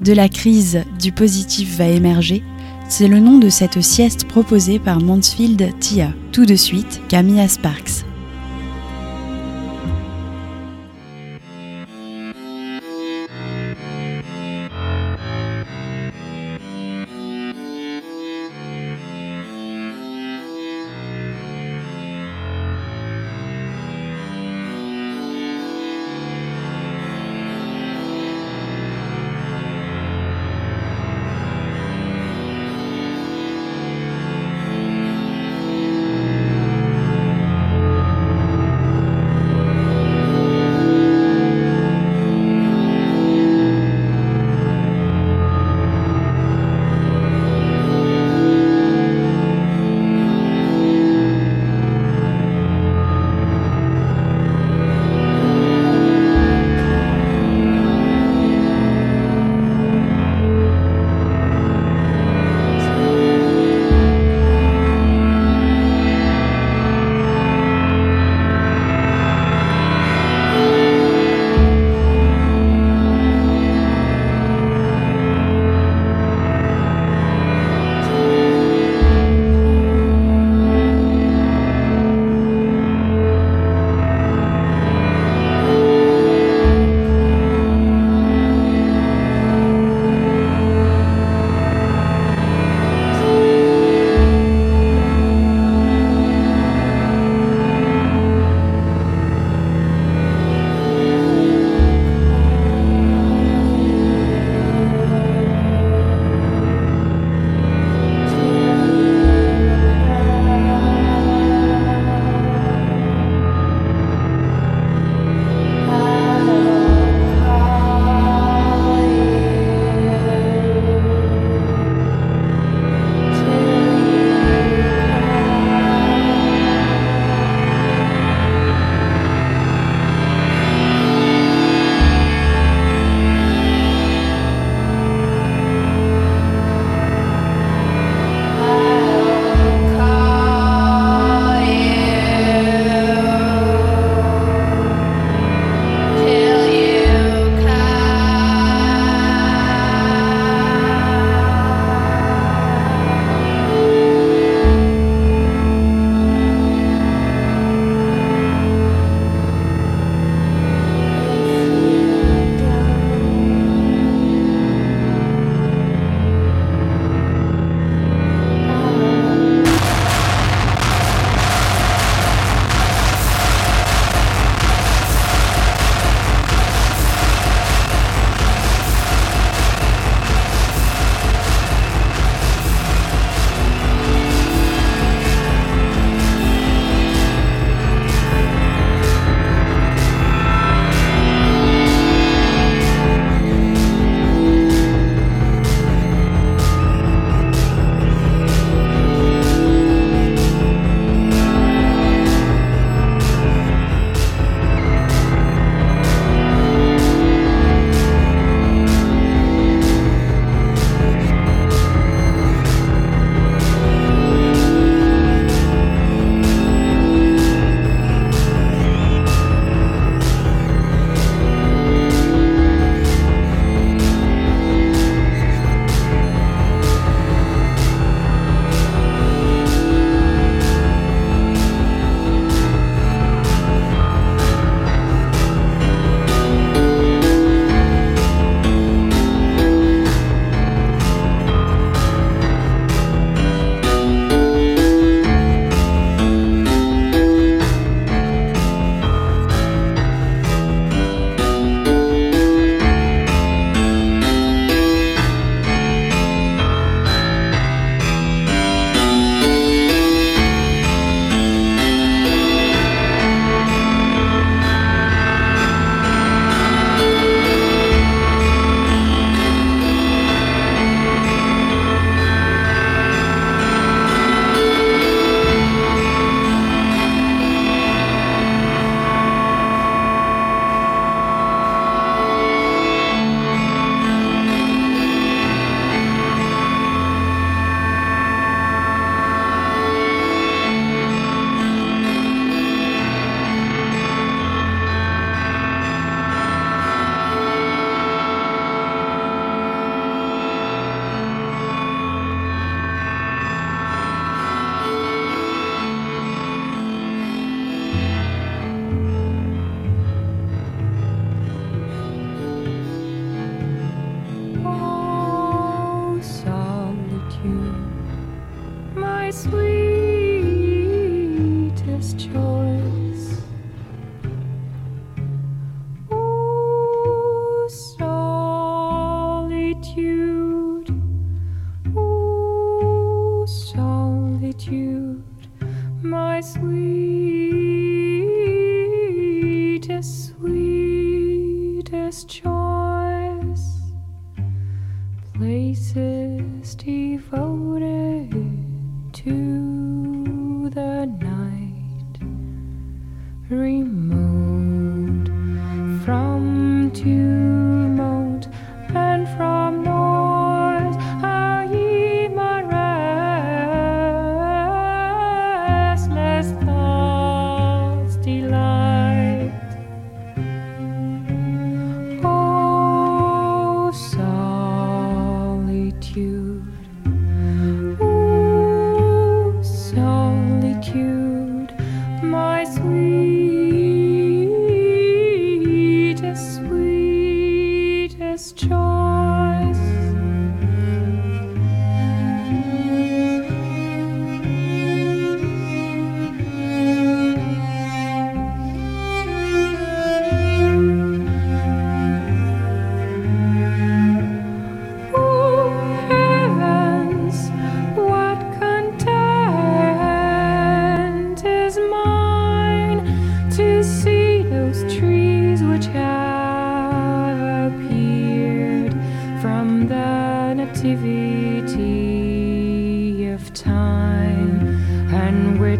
De la crise du positif va émerger, c'est le nom de cette sieste proposée par Mansfield Tia. Tout de suite, Camilla Sparks.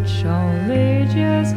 which only just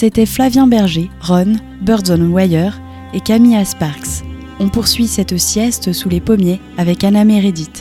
C'était Flavien Berger, Ron, Birds on Wire et Camilla Sparks. On poursuit cette sieste sous les pommiers avec Anna Meredith.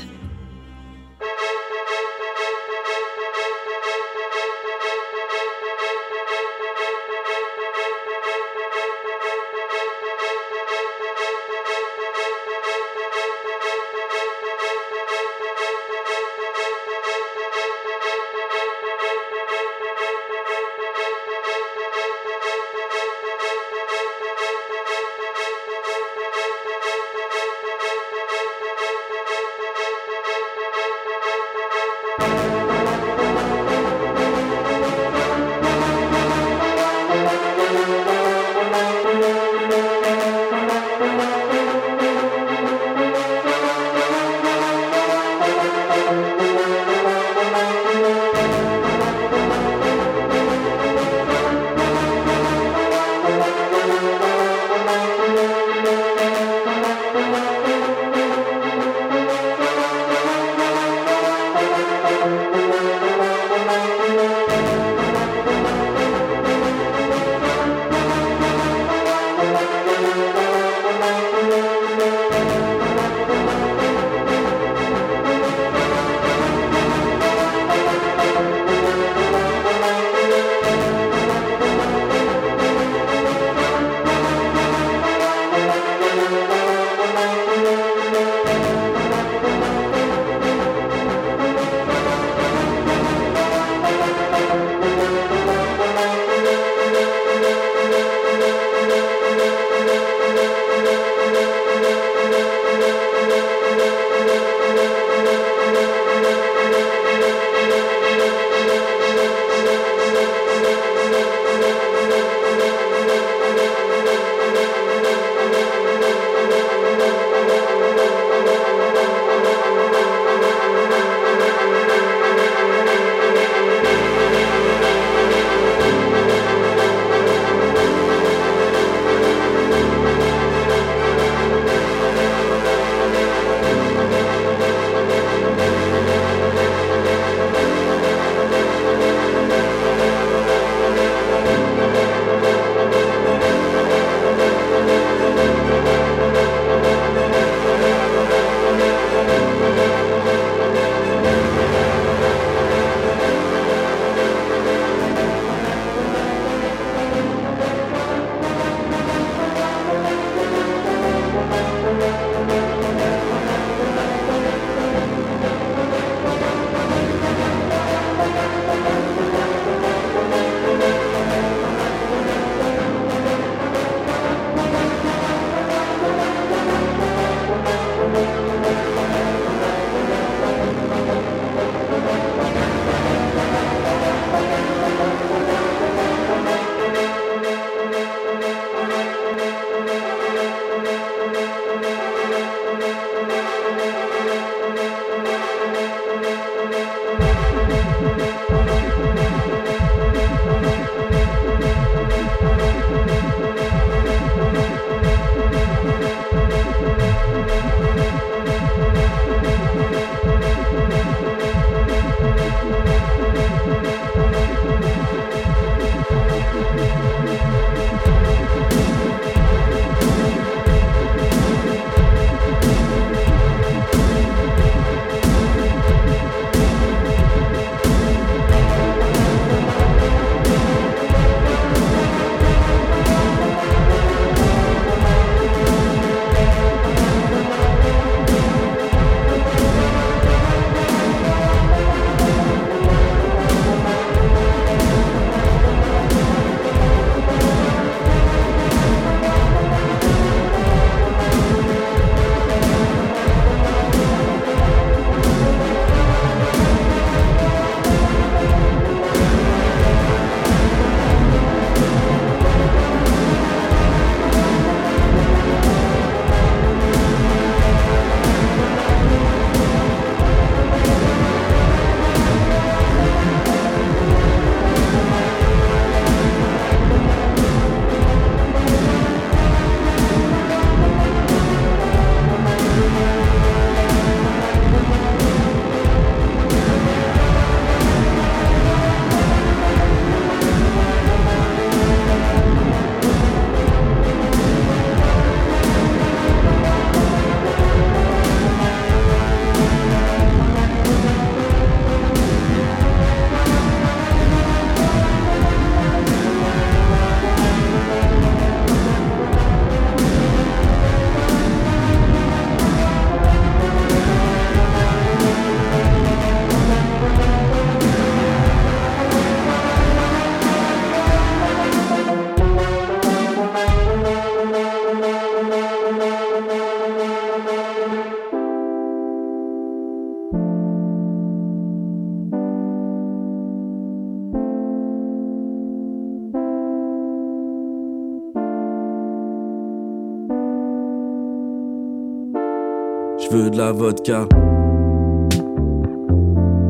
Je veux de la vodka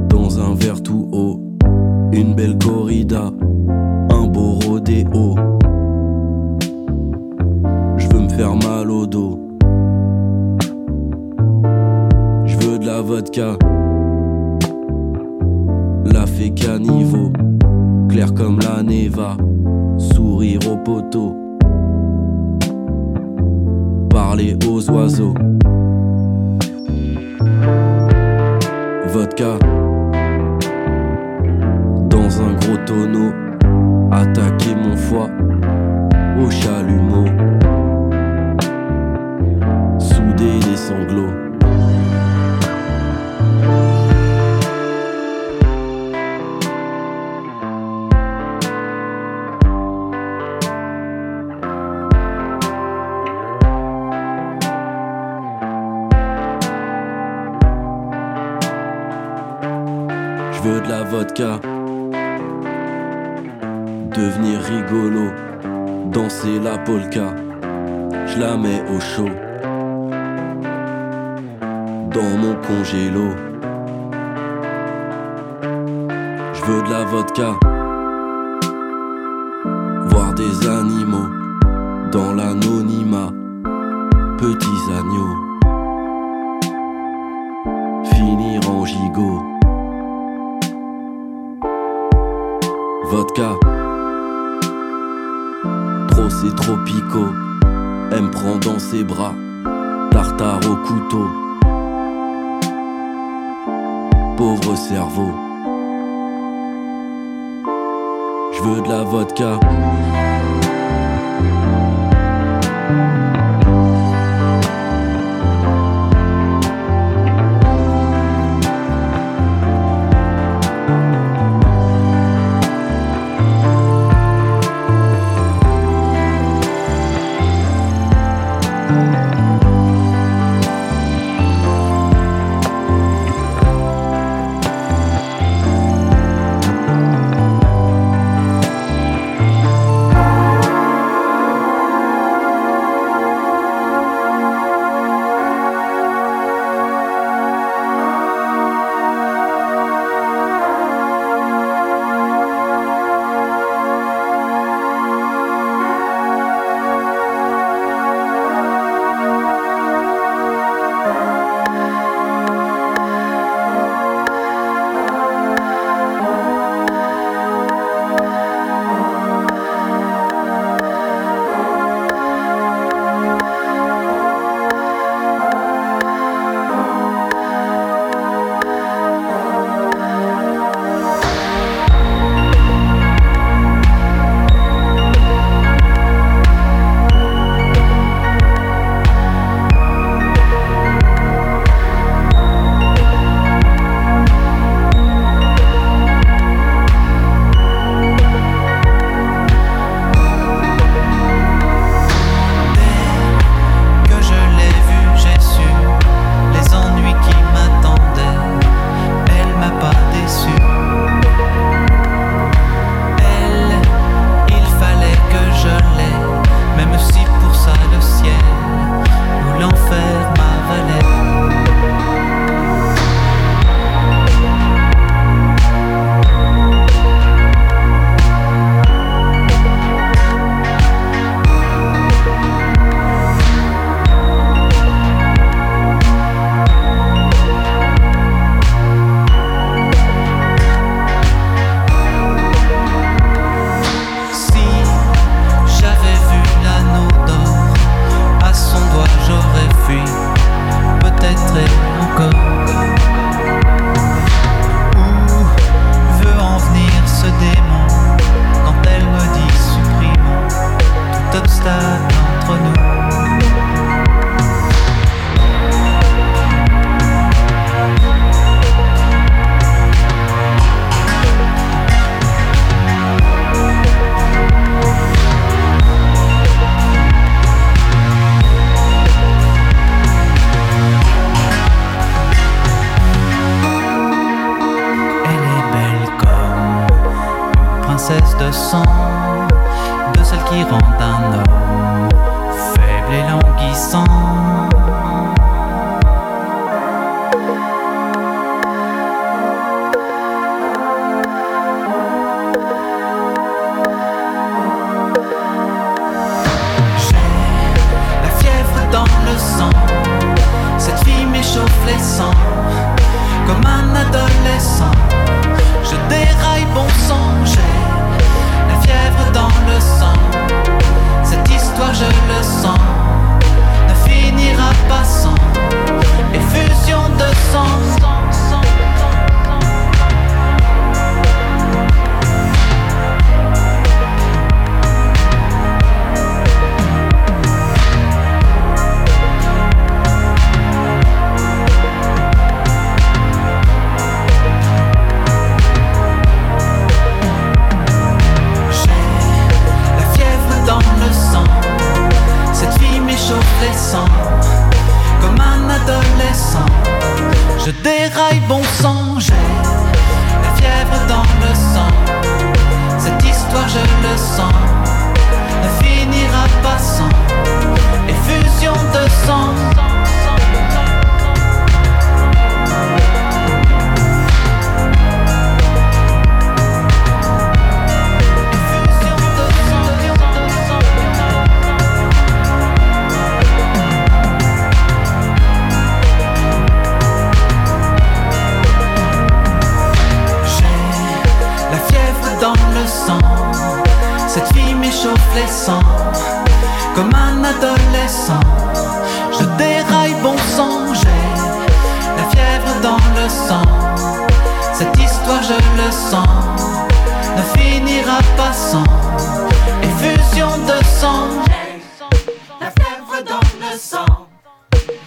dans un verre tout haut, une belle corrida, un beau rodéo. Je veux me faire mal au dos. Je veux de la vodka. La féca niveau, clair comme la neva, sourire au poteau, parler aux oiseaux. Vodka dans un gros tonneau, attaquer mon foie au chalumeau, souder les sanglots. Devenir rigolo. Danser la polka. Je la mets au chaud. Dans mon congélo. Je veux de la vodka. C'est tropico. Elle me prend dans ses bras. Tartare au couteau. Pauvre cerveau. Je veux de la vodka.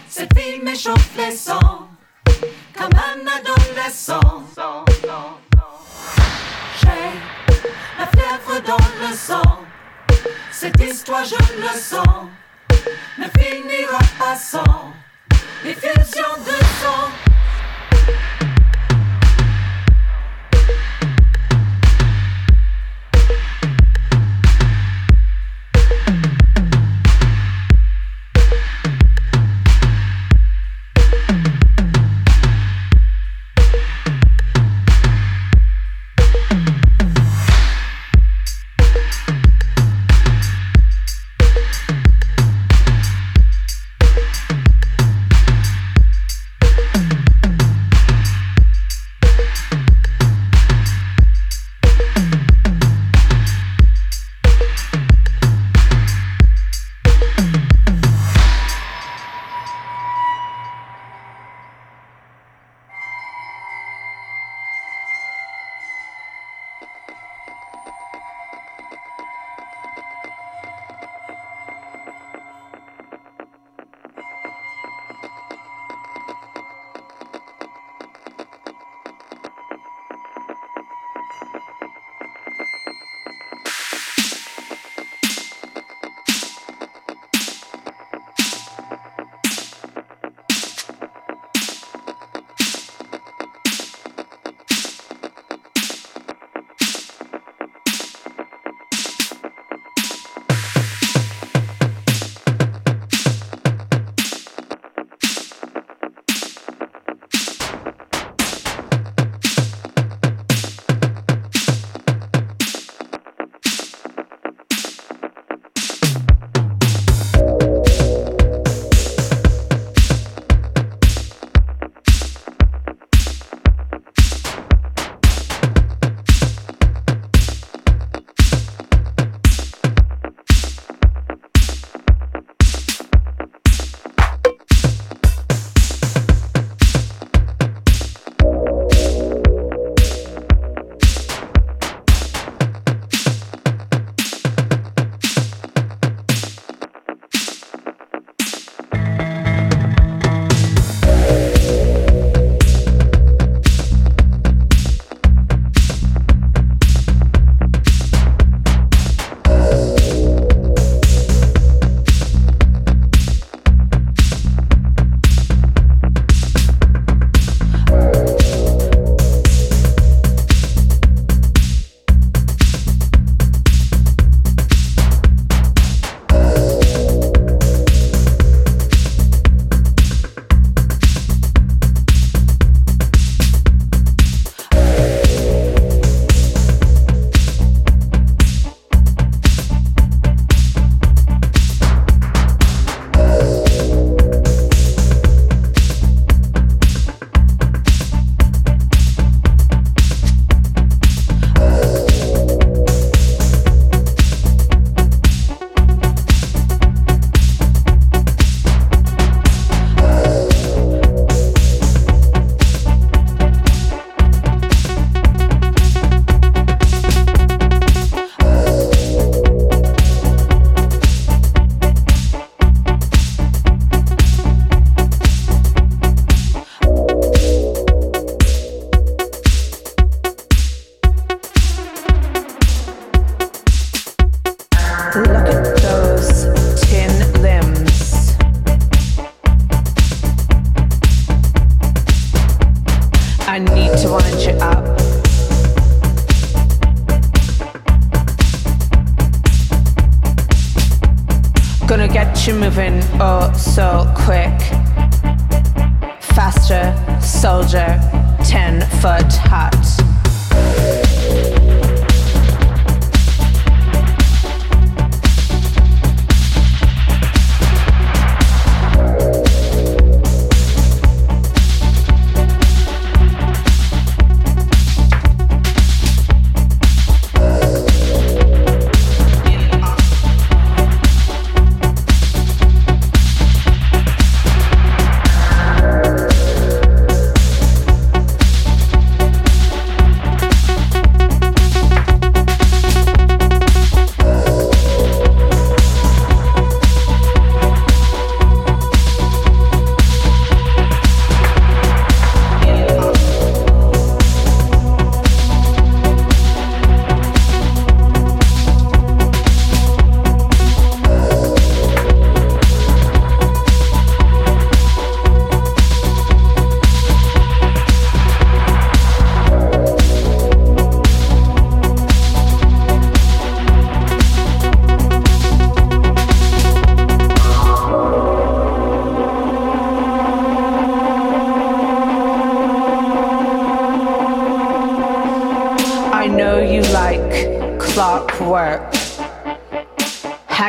Cette vie m'échauffe les sangs, comme un adolescent. J'ai la fièvre dans le sang, cette histoire, je le sens, ne finira pas sans effusion de sang.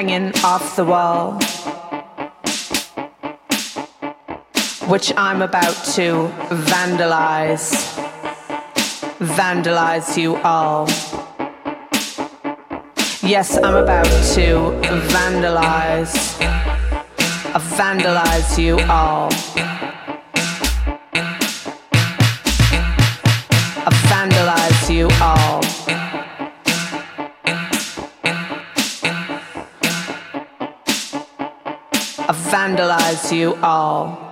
Hanging off the wall, which I'm about to vandalize. Vandalize you all. Yes, I'm about to vandalize. Vandalize you all. Vandalize you all. Vandalize you all.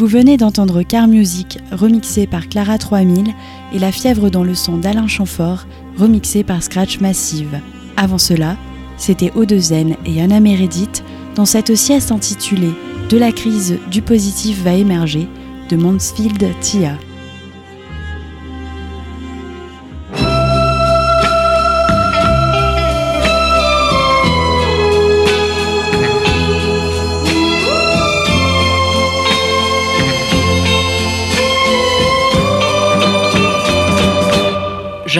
Vous venez d'entendre Car Music remixé par Clara 3000 et La fièvre dans le son d'Alain Chamfort remixé par Scratch Massive. Avant cela, c'était Zen et Anna Meredith dans cette sieste intitulée De la crise du positif va émerger de Mansfield Tia.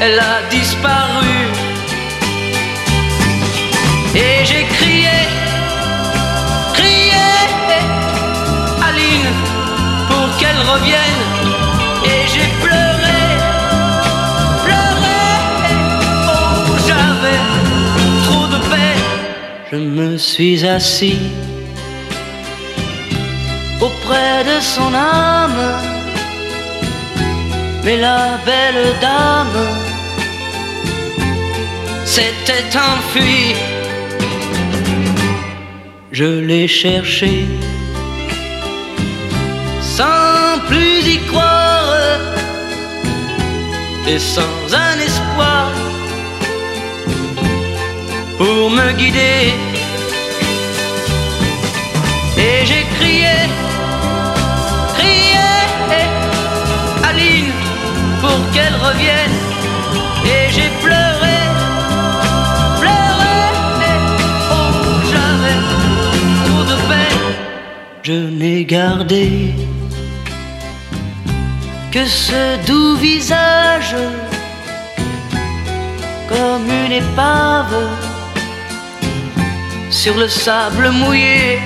elle a disparu. Et j'ai crié, crié, Aline, pour qu'elle revienne. Et j'ai pleuré, pleuré, oh j'avais trop de peine. Je me suis assis auprès de son âme. Mais la belle dame s'était enfui. Je l'ai cherché sans plus y croire et sans un espoir pour me guider. Et j'ai crié, crié, Aline, pour qu'elle revienne. Et j'ai pleuré. N'ai gardé que ce doux visage comme une épave sur le sable mouillé.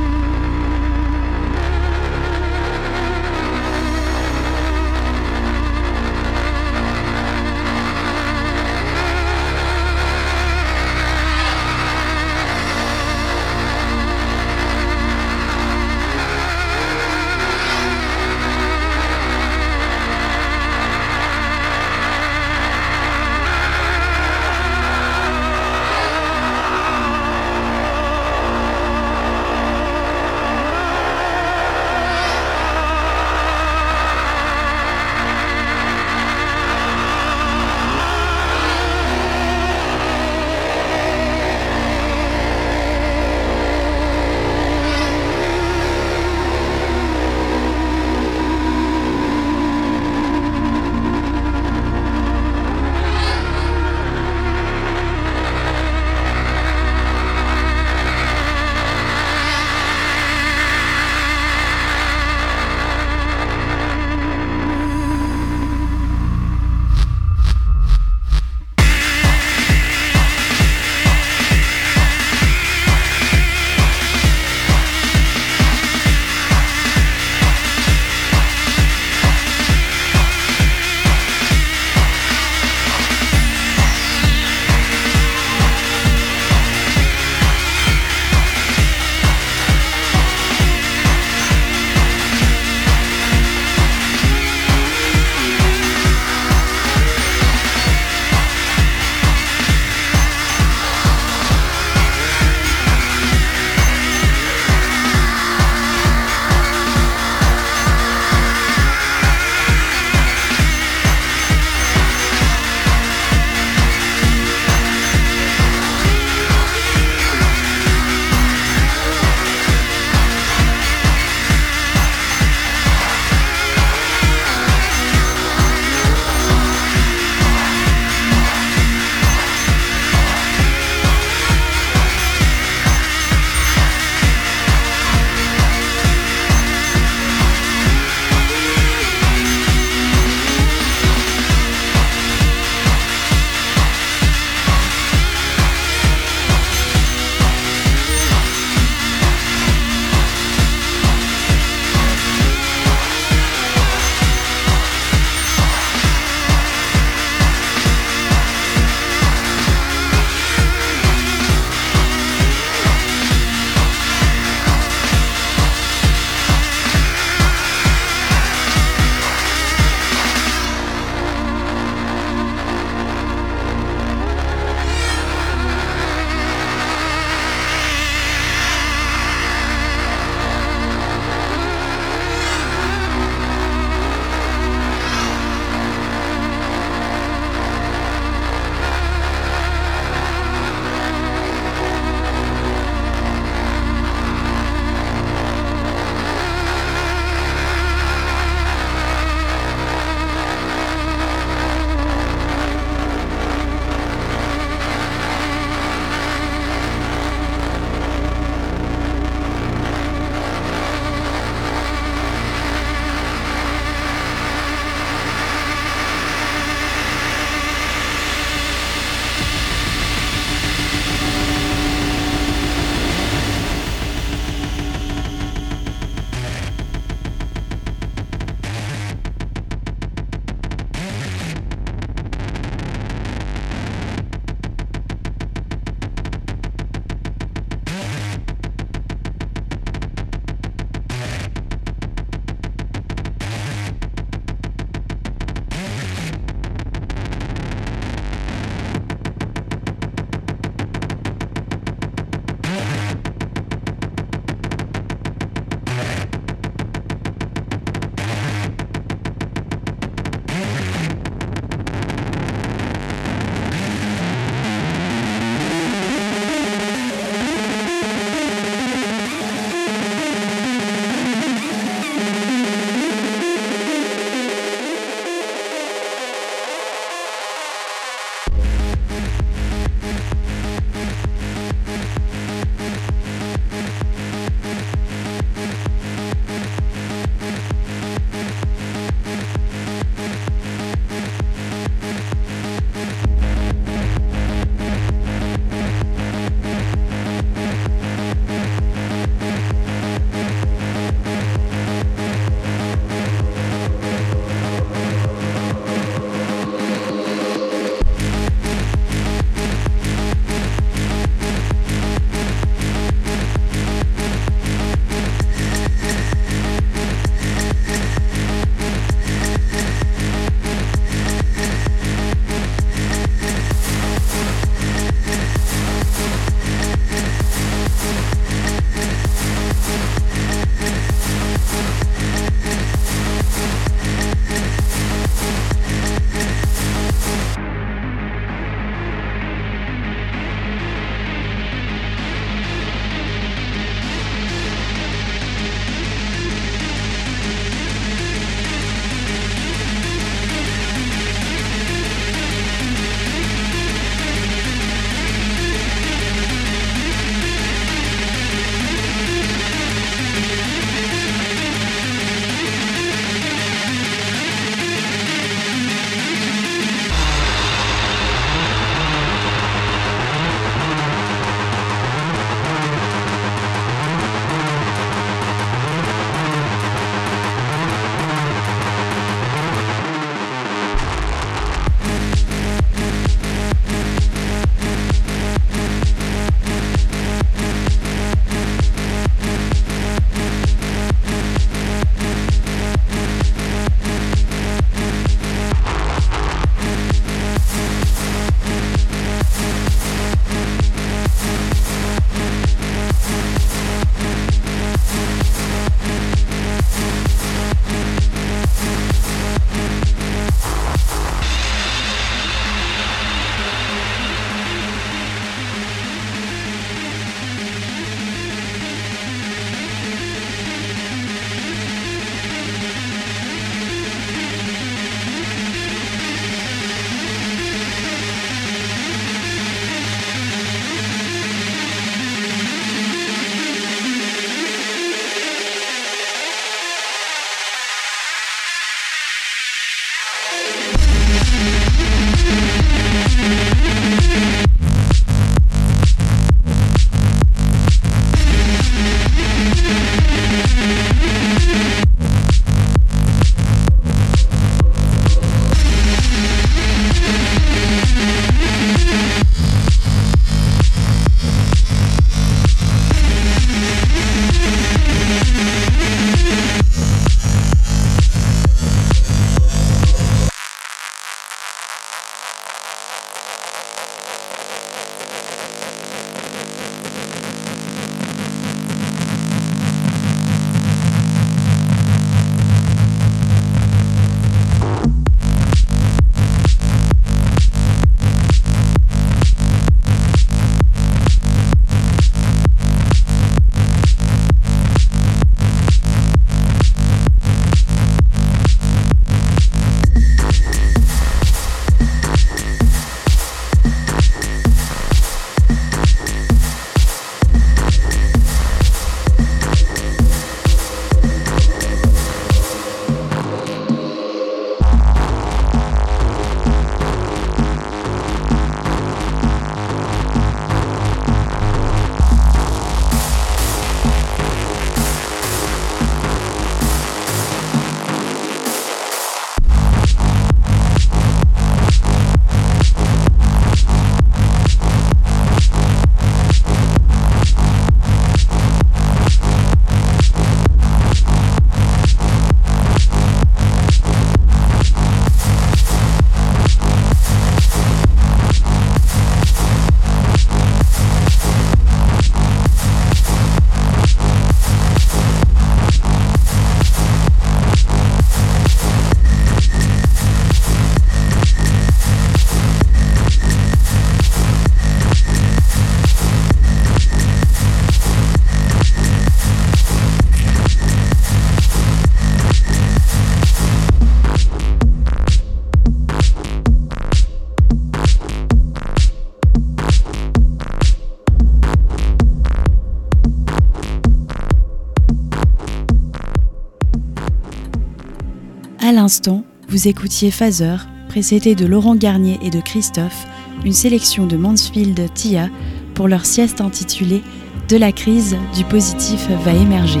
L'instant, vous écoutiez Phaser, précédé de Laurent Garnier et de Christophe, une sélection de Mansfield Tia pour leur sieste intitulée De la crise, du positif va émerger.